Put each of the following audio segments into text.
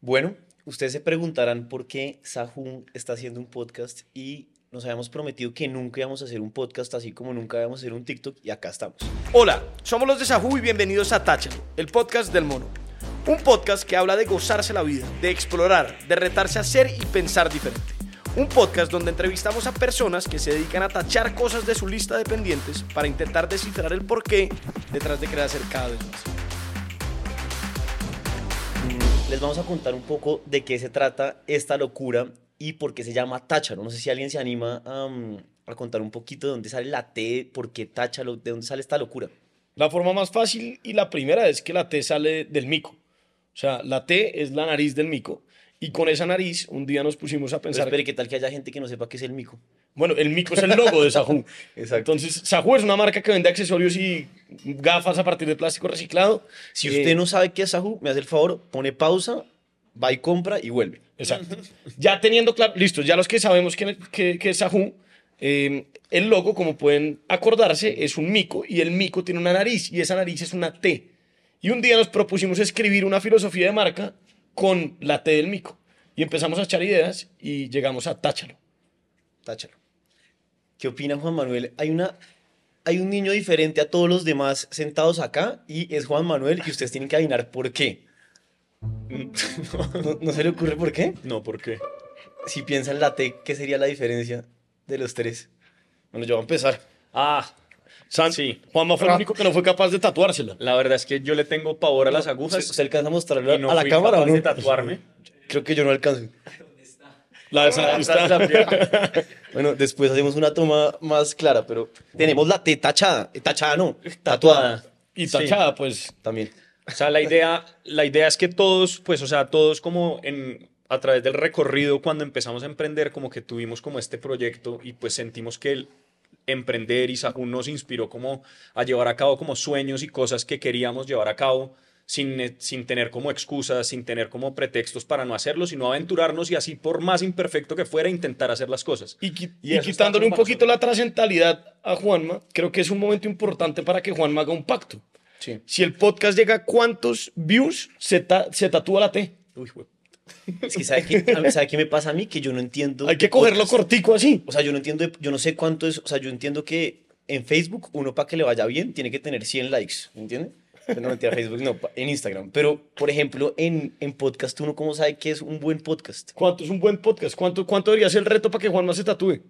Bueno, ustedes se preguntarán por qué Sahun está haciendo un podcast y nos habíamos prometido que nunca íbamos a hacer un podcast así como nunca íbamos a hacer un TikTok y acá estamos. Hola, somos los de Sahu y bienvenidos a Táchalo, el podcast del mono. Un podcast que habla de gozarse la vida, de explorar, de retarse a ser y pensar diferente. Un podcast donde entrevistamos a personas que se dedican a tachar cosas de su lista de pendientes para intentar descifrar el porqué detrás de querer cada vez más. Les vamos a contar un poco de qué se trata esta locura y por qué se llama Táchalo. No sé si alguien se anima a, um, a contar un poquito de dónde sale la T, por qué Táchalo, de dónde sale esta locura. La forma más fácil y la primera es que la T sale del mico. O sea, la T es la nariz del mico. Y con esa nariz, un día nos pusimos a Pero pensar. espere, ¿qué tal que haya gente que no sepa qué es el mico? Bueno, el mico es el logo de Sahu. Exacto. Entonces, Sahu es una marca que vende accesorios y gafas a partir de plástico reciclado. Si Eh, usted no sabe qué es Sahu, me hace el favor, pone pausa, va y compra y vuelve. Exacto. Ya teniendo claro, listo, ya los que sabemos que, que, que es Sahu, eh, el logo, como pueden acordarse, es un mico y el mico tiene una nariz y esa nariz es una T. Y un día nos propusimos escribir una filosofía de marca con la T del mico. Y empezamos a echar ideas y llegamos a Táchalo. Táchalo. ¿Qué opina Juan Manuel? Hay una hay un niño diferente a todos los demás sentados acá y es Juan Manuel y ustedes tienen que adivinar por qué. ¿No, no se le ocurre por qué? No, ¿por qué? Si piensa en la T, ¿qué sería la diferencia de los tres? Bueno, yo voy a empezar. Ah, San, Sí. Juanma fue el único que no fue capaz de tatuársela. la verdad es que yo le tengo pavor a las ¿Usted, agujas usted alcanza a y no a la fui cámara o capaz no? de tatuarme. Creo que yo no alcanzo. La de San- está- Bueno, después hacemos una toma más clara, pero tenemos la T tachada. Tachada no, tatuada. Y Sí. tachada, pues. También. O sea, la idea, la idea es que todos, pues, o sea, todos como en, a través del recorrido, cuando empezamos a emprender, como que tuvimos como este proyecto y pues sentimos que el emprender y Sahú nos inspiró como a llevar a cabo como sueños y cosas que queríamos llevar a cabo sin, eh, sin tener como excusas, sin tener como pretextos para no hacerlo, sino aventurarnos y así, por más imperfecto que fuera, intentar hacer las cosas. Y, qui- Y y quitándole un poquito la trascendentalidad a Juanma, creo que es un momento importante para que Juanma haga un pacto. Sí. Si el podcast llega a cuántos views, se, ta- se tatúa la T. Uy, güey. Es que ¿sabe qué, ¿sabe qué me pasa a mí? Que yo no entiendo. Hay que cogerlo podcast. cortico así. O sea, yo no entiendo, yo no sé cuánto es, o sea, yo entiendo que en Facebook uno para que le vaya bien tiene que tener 100 likes, ¿entiende? No mentira, Facebook no, en Instagram. Pero, por ejemplo, en, en podcast uno cómo sabe que es un buen podcast. ¿Cuánto es un buen podcast? ¿Cuánto, cuánto debería ser el reto para que Juanma se tatúe?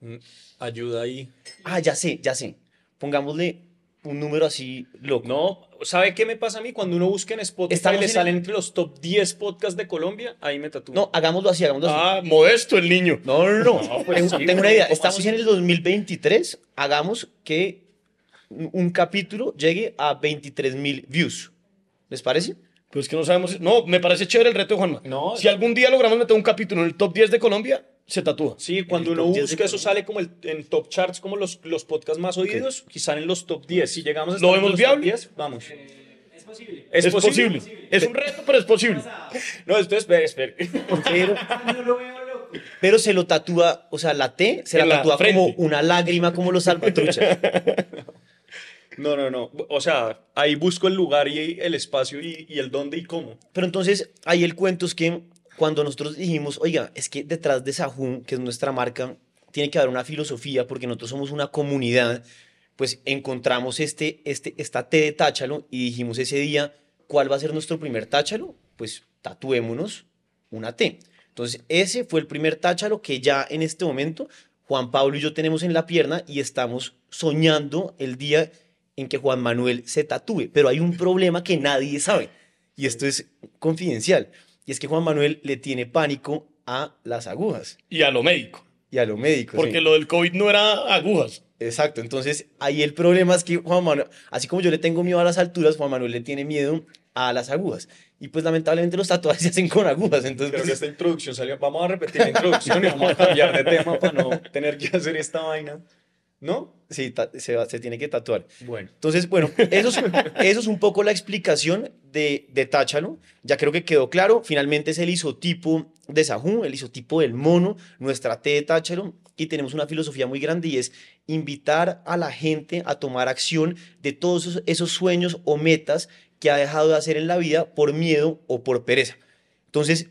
Mm, Ayuda ahí. Ah, ya sé, ya sé. Pongámosle un número así loco. No, ¿sabe qué me pasa a mí? Cuando uno busca en Spotify Estamos le en salen entre los top 10 podcasts de Colombia, ahí me tatúo. No, hagámoslo así, hagámoslo así. Ah, modesto el niño. No, no, no. No, pues tengo, sí, una idea. ¿cómo Estamos así? en el 2023. Hagamos que un capítulo llegue a 23 mil views. ¿Les parece? Pues que no sabemos. No, me parece chévere el reto de Juanma. No. Si algún día logramos meter un capítulo en el top 10 de Colombia, se tatúa. Sí, cuando El uno top 10 de busca eso Colombia. sale como el, en top charts, como los, los podcasts más oídos, y salen los top 10. Si llegamos a ¿Lo estar en vemos los viable? top 10, vamos. Es posible. ¿Es, posible? Es un reto, pero es posible. No, entonces, espere, espere. Pero, No lo veo loco. pero se lo tatúa, o sea, la T se la En la tatúa frente. como una lágrima, como los salvatruchas. No, no, no. O sea, ahí busco el lugar y el espacio y, el dónde y cómo. Pero entonces, ahí el cuento es que cuando nosotros dijimos, oiga, es que detrás de Sahun, que es nuestra marca, tiene que haber una filosofía porque nosotros somos una comunidad, pues encontramos este, este, esta T de Táchalo y dijimos ese día, ¿cuál va a ser nuestro primer Táchalo? Pues tatuémonos una T. Entonces, ese fue el primer Táchalo que ya en este momento Juan Pablo y yo tenemos en la pierna y estamos soñando el día en que Juan Manuel se tatúe. Pero hay un problema que nadie sabe y esto es confidencial. Y es que Juan Manuel le tiene pánico a las agujas Y a lo médico. y a lo médico. Porque sí. lo del COVID no era agujas. Exacto, entonces ahí el problema es que Juan Manuel, así como yo le tengo miedo a las alturas, Juan Manuel le tiene miedo a las agujas. Y pues lamentablemente los tatuajes se hacen con agujas, entonces Creo que pues, esta introducción salió. Vamos a repetir la introducción y vamos a cambiar de tema para no tener que hacer esta vaina. ¿No? sí, se, tiene que tatuar. Bueno. Entonces, bueno, eso es, eso es un poco la explicación de, de Táchalo. Ya creo que quedó claro. Finalmente es el isotipo de Sahú, el isotipo del mono, nuestra T de Táchalo. Y tenemos una filosofía muy grande y es invitar a la gente a tomar acción de todos esos, esos sueños o metas que ha dejado de hacer en la vida por miedo o por pereza. Entonces,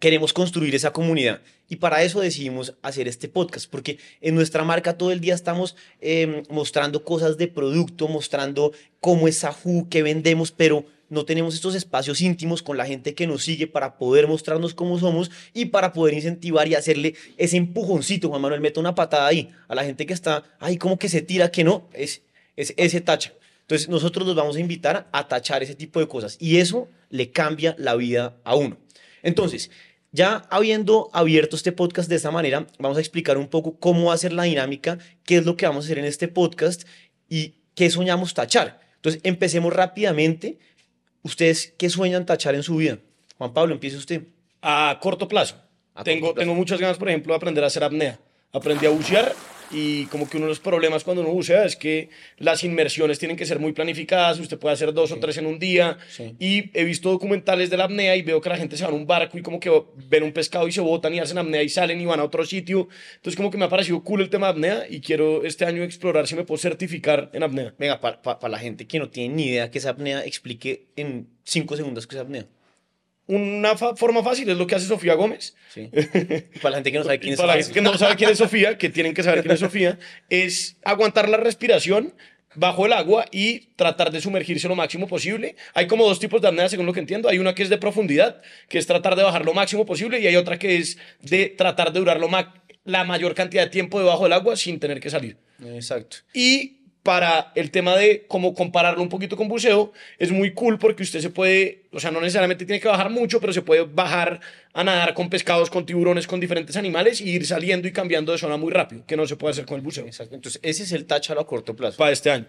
queremos construir esa comunidad. Y para eso decidimos hacer este podcast, porque en nuestra marca todo el día estamos eh, mostrando cosas de producto, mostrando cómo es Sahu, qué vendemos, pero no tenemos estos espacios íntimos con la gente que nos sigue para poder mostrarnos cómo somos y para poder incentivar y hacerle ese empujoncito. Juan Manuel, mete una patada ahí a la gente que está, ay, como que se tira, que no, es, es ese tacha. Entonces nosotros los vamos a invitar a tachar ese tipo de cosas y eso le cambia la vida a uno. Entonces, ya habiendo abierto este podcast de esta manera, vamos a explicar un poco cómo va a ser la dinámica, qué es lo que vamos a hacer en este podcast y qué soñamos tachar. Entonces, empecemos rápidamente. ¿Ustedes qué sueñan tachar en su vida? Juan Pablo, empiece usted. A corto plazo. A tengo, corto plazo. tengo muchas ganas, por ejemplo, de aprender a hacer apnea. Aprendí a bucear y como que uno de los problemas cuando uno bucea es que las inmersiones tienen que ser muy planificadas, usted puede hacer dos o tres en un día Sí. y he visto documentales de la apnea y veo que la gente se va en un barco y como que ven un pescado y se botan y hacen apnea y salen y van a otro sitio. Entonces como que me ha parecido cool el tema de apnea y quiero este año explorar si me puedo certificar en apnea. Venga, para la gente que no tiene ni idea qué es apnea, explique en cinco segundos qué es apnea. Una forma fácil es lo que hace Sofía Gómez. Sí. Para la gente que no sabe quién es para la apnea. gente que no sabe quién es Sofía, que tienen que saber quién es Sofía, es aguantar la respiración bajo el agua y tratar de sumergirse lo máximo posible. Hay como dos tipos de apnea, según lo que entiendo. Hay una que es de profundidad, que es tratar de bajar lo máximo posible, y hay otra que es de tratar de durar lo ma- la mayor cantidad de tiempo debajo del agua sin tener que salir. Exacto. Y para el tema de cómo compararlo un poquito con buceo, es muy cool porque usted se puede, o sea, no necesariamente tiene que bajar mucho, pero se puede bajar a nadar con pescados, con tiburones, con diferentes animales y ir saliendo y cambiando de zona muy rápido, que no se puede hacer con el buceo. Exacto. Entonces, ese es el táchalo a corto plazo. Para este año.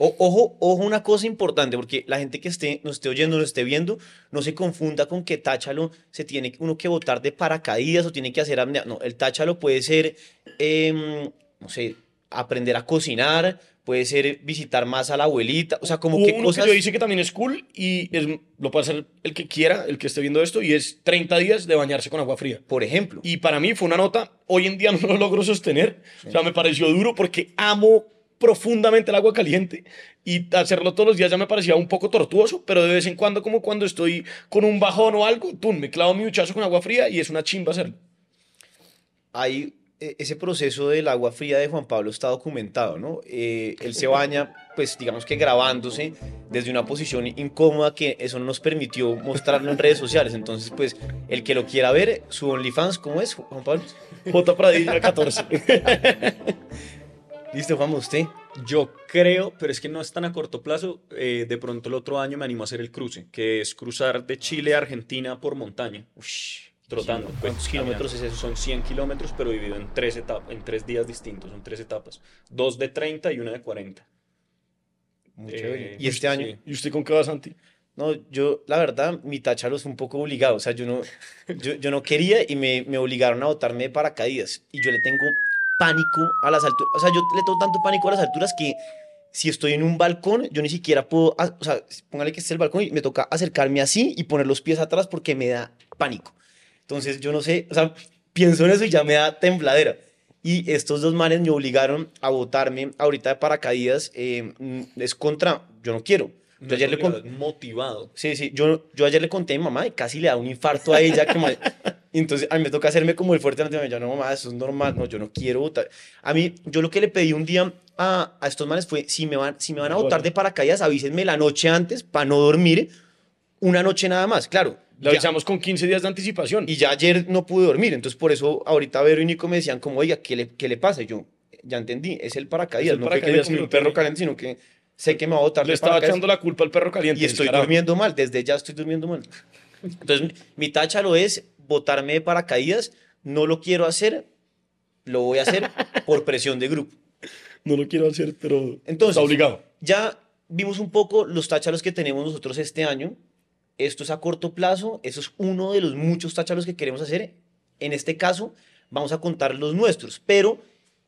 O- ojo, ojo, una cosa importante, porque la gente que esté, nos esté oyendo, nos esté viendo, no se confunda con que táchalo se tiene uno que botar de paracaídas o tiene que hacer apnea. No, el táchalo puede ser, em, no sé, aprender a cocinar, puede ser visitar más a la abuelita, o sea, como Hubo que uno cosas... que yo hice que también es cool y es, lo puede hacer el que quiera, el que esté viendo esto, y es 30 días de bañarse con agua fría. Por ejemplo, Y para mí fue una nota, hoy en día no lo logro sostener, o sea, me pareció duro porque amo profundamente el agua caliente y hacerlo todos los días ya me parecía un poco tortuoso, pero de vez en cuando, como cuando estoy con un bajón o algo, tú me clavo mi duchazo con agua fría y es una chimba hacerlo. hay ese proceso del agua fría de Juan Pablo está documentado, ¿no? Eh, él se baña, pues digamos que grabándose desde una posición incómoda que eso no nos permitió mostrarlo en redes sociales. Entonces, pues el que lo quiera ver, su OnlyFans, ¿cómo es, Juan Pablo? J. Pradilla 14. Listo, Juan, usted. Yo creo, pero es que no es tan a corto plazo. eh, de pronto el otro año me animo a hacer el cruce, que es cruzar de Chile a Argentina por montaña, trotando. Pues, ¿Cuántos kilómetros es eso? Son 100 kilómetros, pero dividido en tres, etapas, en tres días distintos, son tres etapas. Dos de 30 y una de 40. Muy Eh, chévere. ¿Y este año? sí. ¿Y usted con qué va, Santi? No, yo, la verdad, mi táchalo es un poco obligado. O sea, yo no, yo, yo no quería y me, me obligaron a botarme de paracaídas. Y yo le tengo pánico a las alturas. O sea, yo le tengo tanto pánico a las alturas que si estoy en un balcón, yo ni siquiera puedo. ah, O sea, póngale que esté el balcón y me toca acercarme así y poner los pies atrás porque me da pánico. Entonces, yo no sé, o sea, pienso en eso y ya me da tembladera. Y estos dos manes me obligaron a botarme ahorita de paracaídas. eh, mm, es contra, yo no quiero. Yo ayer le con- motivado. Sí, sí, yo, yo ayer le conté a mi mamá y casi le da un infarto a ella. Como, y entonces a mí me toca hacerme como el fuerte. Yo no, mamá, eso es normal, no, yo no quiero votar. A mí, yo lo que le pedí un día a, a estos manes fue, si me van, si me van a votar de paracaídas, avísenme la noche antes para no dormir una noche nada más. Claro, Le ya- avisamos con 15 días de anticipación. y ya ayer no pude dormir. Entonces por eso ahorita Vero y Nico me decían como, oiga, ¿qué le, qué le pasa? Y yo, ya entendí, es el paracaídas. Es el no fue que me paracaídas que un perro caliente, sino que sé que me va a botar Le estaba echando la culpa al perro caliente. Y estoy descarado. durmiendo mal, desde ya estoy durmiendo mal. Entonces, mi tacha lo es botarme de paracaídas. No lo quiero hacer, lo voy a hacer por presión de grupo. No lo quiero hacer, pero Entonces, está obligado. Ya vimos un poco los táchalos que tenemos nosotros este año. Esto es a corto plazo, eso es uno de los muchos táchalos que queremos hacer. En este caso, vamos a contar los nuestros, pero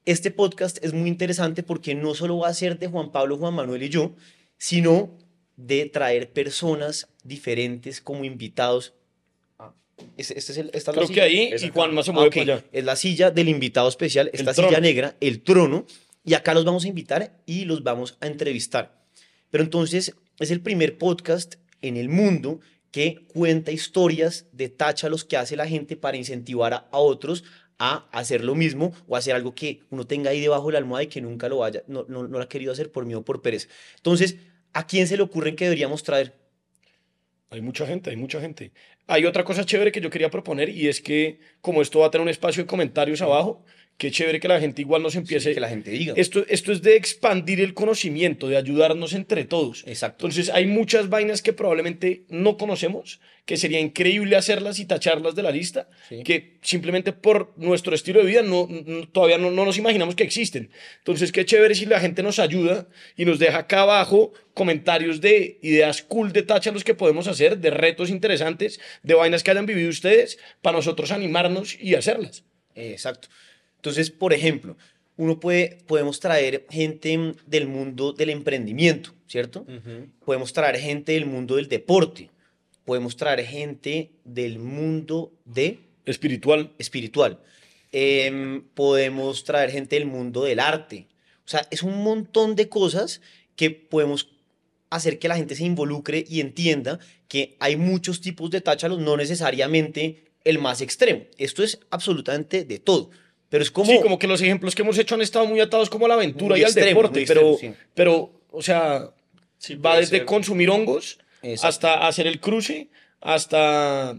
este podcast es muy interesante porque no solo va a ser de Juan Pablo, Juan Manuel y yo, sino de traer personas diferentes como invitados. Ah, Este, este es el, esta es la Creo silla. que ahí Esa y Juan más se Ah, para allá. Es la silla del invitado especial, esta trono. silla negra, el trono, y acá los vamos a invitar y los vamos a entrevistar. Pero entonces es el primer podcast en el mundo que cuenta historias de táchalos que hace la gente para incentivar a, otros a hacer lo mismo o hacer algo que uno tenga ahí debajo de la almohada y que nunca lo vaya, no, no, no lo ha querido hacer por miedo o por pereza. Entonces, ¿a quién se le ocurren que deberíamos traer? Hay mucha gente, hay mucha gente. Hay otra cosa chévere que yo quería proponer y es que como esto va a tener un espacio de comentarios abajo, qué chévere que la gente igual nos empiece... que la gente diga. Esto, esto es de expandir el conocimiento, de ayudarnos entre todos. Exacto. Entonces hay muchas vainas que probablemente no conocemos, que sería increíble hacerlas y tacharlas de la lista, Sí. que simplemente por nuestro estilo de vida no, no- todavía no, no nos imaginamos que existen. Entonces qué chévere si la gente nos ayuda y nos deja acá abajo comentarios de ideas cool de táchalos que podemos hacer, de retos interesantes, de vainas que hayan vivido ustedes, para nosotros animarnos y hacerlas. Exacto. Entonces, por ejemplo, uno puede, podemos traer gente del mundo del emprendimiento, ¿cierto? Podemos traer gente del mundo del deporte. Podemos traer gente del mundo de Espiritual. espiritual. Em, podemos traer gente del mundo del arte. O sea, es un montón de cosas que podemos hacer que la gente se involucre y entienda que hay muchos tipos de táchalos, no necesariamente el más extremo. Esto es absolutamente de todo. Pero es como... sí, como que los ejemplos que hemos hecho han estado muy atados como a la aventura y al extremo, deporte, muy pero, extremo, sí. pero, o sea, Sí, va desde ser. consumir hongos Exacto. hasta hacer el cruce, hasta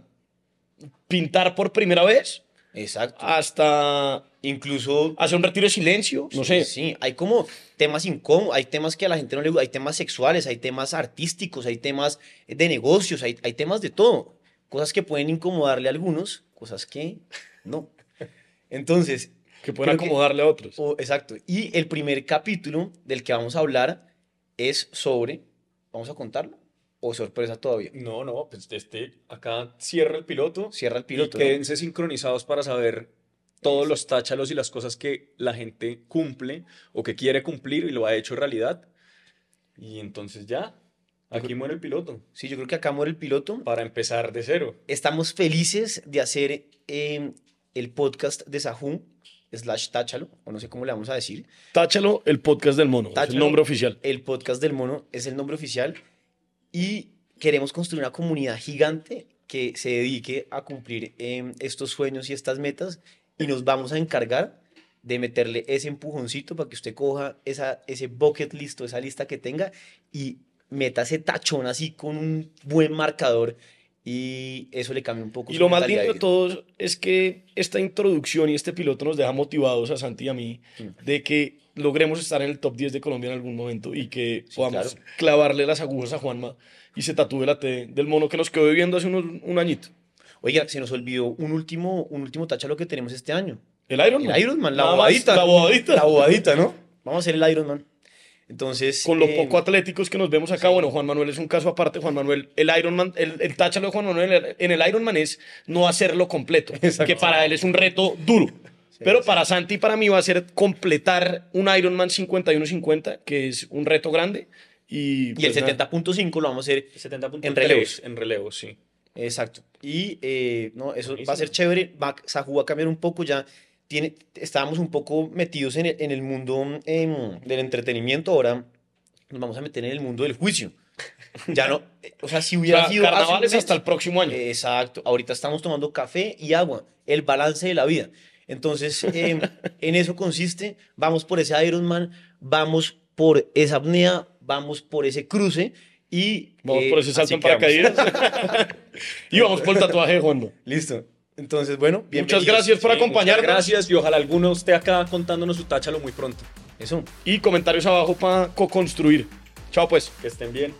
pintar por primera vez, Exacto. hasta Incluso... hacer un retiro de silencio, no sí, sé. Sí, hay como temas incómodos, hay temas que a la gente no le gusta, hay temas sexuales, hay temas artísticos, hay temas de negocios, hay, hay temas de todo. Cosas que pueden incomodarle a algunos, cosas que no. Entonces, Que que- acomodarle a otros. exacto. Y el primer capítulo del que vamos a hablar es sobre, ¿vamos a contarlo? ¿O sorpresa todavía? No, no, pues este acá cierra el piloto. Cierra el piloto. Y ¿no? quédense sincronizados para saber todos los táchalos y las cosas que la gente cumple o que quiere cumplir y lo ha hecho realidad. Y entonces ya, aquí muere el piloto. Sí, yo creo que acá muere el piloto. Para empezar de cero. Estamos felices de hacer eh, el podcast de Sahun, slash Táchalo, o no sé cómo le vamos a decir. Táchalo, el podcast del mono, es el nombre oficial. El podcast del mono es el nombre oficial y queremos construir una comunidad gigante que se dedique a cumplir eh, estos sueños y estas metas y nos vamos a encargar de meterle ese empujoncito para que usted coja esa, ese bucket list o esa lista que tenga y meta ese tachón así con un buen marcador y eso le cambia un poco Y lo más lindo de todo es que esta introducción y este piloto nos deja motivados a Santi y a mí Mm. de que logremos estar en el top 10 de Colombia en algún momento y que Sí, podamos claro. clavarle las agujas a Juanma y se tatúe la T del mono que nos quedó viviendo hace unos, un añito. Oiga, se nos olvidó un último, un último táchalo que tenemos este año. El Iron Man. El Ironman, la Nada más, bobadita. La bobadita. La bobadita, ¿no? Vamos a hacer el Ironman. Entonces. Con lo eh, poco atléticos que nos vemos acá, bueno, Juan Manuel es un caso aparte. Juan Manuel, el Ironman, el, el táchalo de Juan Manuel en el Ironman es no hacerlo completo, que para él es un reto duro. Pero para Santi y para mí va a ser completar un Ironman 51-50, que es un reto grande. Y, Y el pues, nada. 70.5 lo vamos a hacer 70.3 En relevos. En relevos, sí. Exacto. Y eh, no, eso va a Buenísimo. ser chévere. Va, Sajú va a cambiar un poco ya. Tiene, estábamos un poco metidos en el, en el mundo em, del entretenimiento. Ahora nos vamos a meter en el mundo del juicio. Ya no. eh, O sea, si O hubiera sea, sido. carnavales hasta el próximo año. Exacto. Ahorita estamos tomando café y agua. El balance de la vida. Entonces, em, en eso consiste. Vamos por ese Ironman, vamos por esa apnea, vamos por ese cruce y. Vamos eh, por ese salto en paracaídas. y vamos por el tatuaje de Juanma. Listo. Entonces, bueno, Muchas gracias por Sí, muchas acompañarnos. Gracias y ojalá alguno esté acá contándonos su táchalo muy pronto. Eso. Y comentarios abajo para co-construir. Chao pues. Que estén bien.